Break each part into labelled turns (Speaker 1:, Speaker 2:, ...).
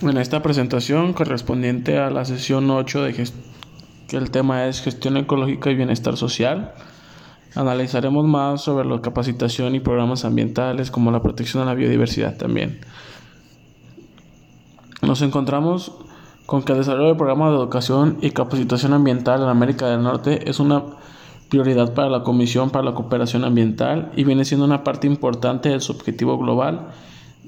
Speaker 1: En esta presentación correspondiente a la sesión 8 de que el tema es gestión ecológica y bienestar social, analizaremos más sobre la capacitación y programas ambientales como la protección a la biodiversidad también. Nos encontramos con que el desarrollo de programas de educación y capacitación ambiental en América del Norte es una prioridad para la Comisión para la Cooperación Ambiental y viene siendo una parte importante de su objetivo global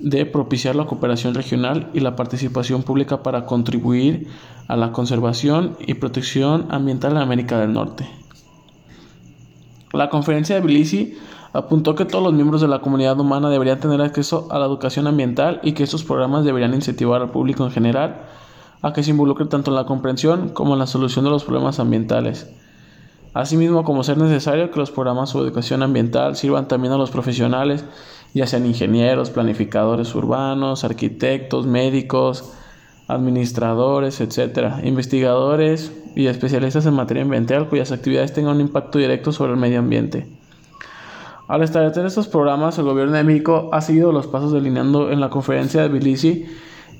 Speaker 1: de propiciar la cooperación regional y la participación pública para contribuir a la conservación y protección ambiental en América del Norte. La conferencia de Tbilisi apuntó que todos los miembros de la comunidad humana deberían tener acceso a la educación ambiental y que estos programas deberían incentivar al público en general a que se involucre tanto en la comprensión como en la solución de los problemas ambientales. Asimismo, como ser necesario que los programas sobre educación ambiental sirvan también a los profesionales ya sean ingenieros, planificadores urbanos, arquitectos, médicos, administradores, etcétera, investigadores y especialistas en materia ambiental cuyas actividades tengan un impacto directo sobre el medio ambiente. Al establecer estos programas, el gobierno de México ha seguido los pasos delineando en la conferencia de Tbilisi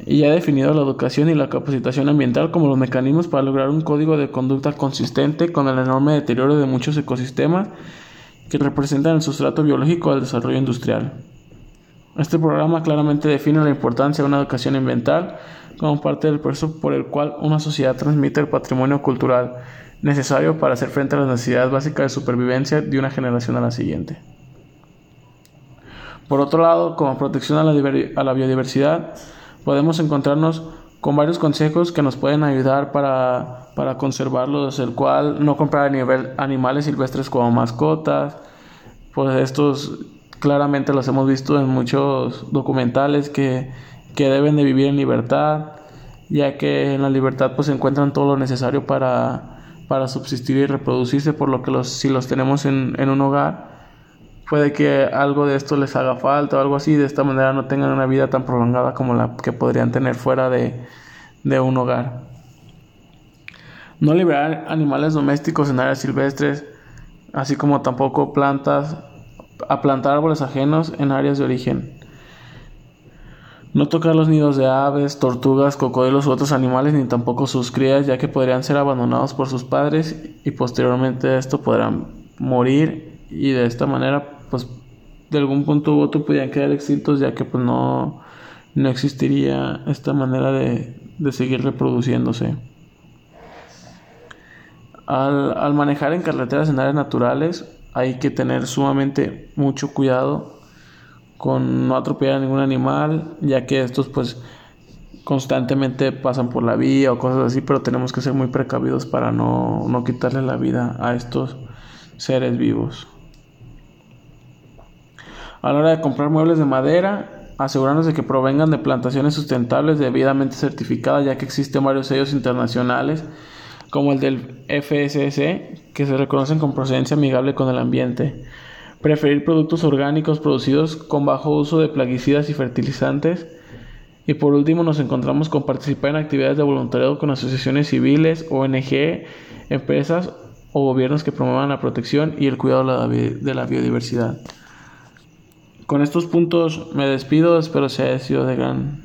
Speaker 1: y ha definido la educación y la capacitación ambiental como los mecanismos para lograr un código de conducta consistente con el enorme deterioro de muchos ecosistemas que representan el sustrato biológico del desarrollo industrial. Este programa claramente define la importancia de una educación ambiental como parte del proceso por el cual una sociedad transmite el patrimonio cultural necesario para hacer frente a las necesidades básicas de supervivencia de una generación a la siguiente. Por otro lado, como protección a la, biodiversidad, podemos encontrarnos con varios consejos que nos pueden ayudar para, para conservarlo, desde el cual no comprar animales silvestres como mascotas, pues estos claramente los hemos visto en muchos documentales que, que deben de vivir en libertad, ya que en la libertad pues encuentran todo lo necesario para, para subsistir y reproducirse, por lo que los, si los tenemos en, en un hogar, puede que algo de esto les haga falta o algo así, de esta manera no tengan una vida tan prolongada como la que podrían tener fuera de, de un hogar. No liberar animales domésticos en áreas silvestres, así como tampoco plantas, a plantar árboles ajenos en áreas de origen. No tocar los nidos de aves, tortugas, cocodrilos u otros animales, ni tampoco sus crías, ya que podrían ser abandonados por sus padres y posteriormente esto podrán morir y de esta manera pues de algún punto u otro podrían quedar extintos ya que pues no, no existiría esta manera de, seguir reproduciéndose. Al, al, manejar en carreteras en áreas naturales hay que tener sumamente mucho cuidado con no atropellar a ningún animal ya que estos pues constantemente pasan por la vía o cosas así pero tenemos que ser muy precavidos para no, no quitarle la vida a estos seres vivos. A la hora de comprar muebles de madera, asegurarnos de que provengan de plantaciones sustentables debidamente certificadas, ya que existen varios sellos internacionales, como el del FSC, que se reconocen con procedencia amigable con el ambiente. Preferir productos orgánicos producidos con bajo uso de plaguicidas y fertilizantes. Y por último nos encontramos con participar en actividades de voluntariado con asociaciones civiles, ONG, empresas o gobiernos que promuevan la protección y el cuidado de la biodiversidad. Con estos puntos me despido, espero se haya sido de gran,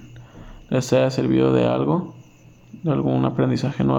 Speaker 1: les haya servido de algo, de algún aprendizaje nuevo.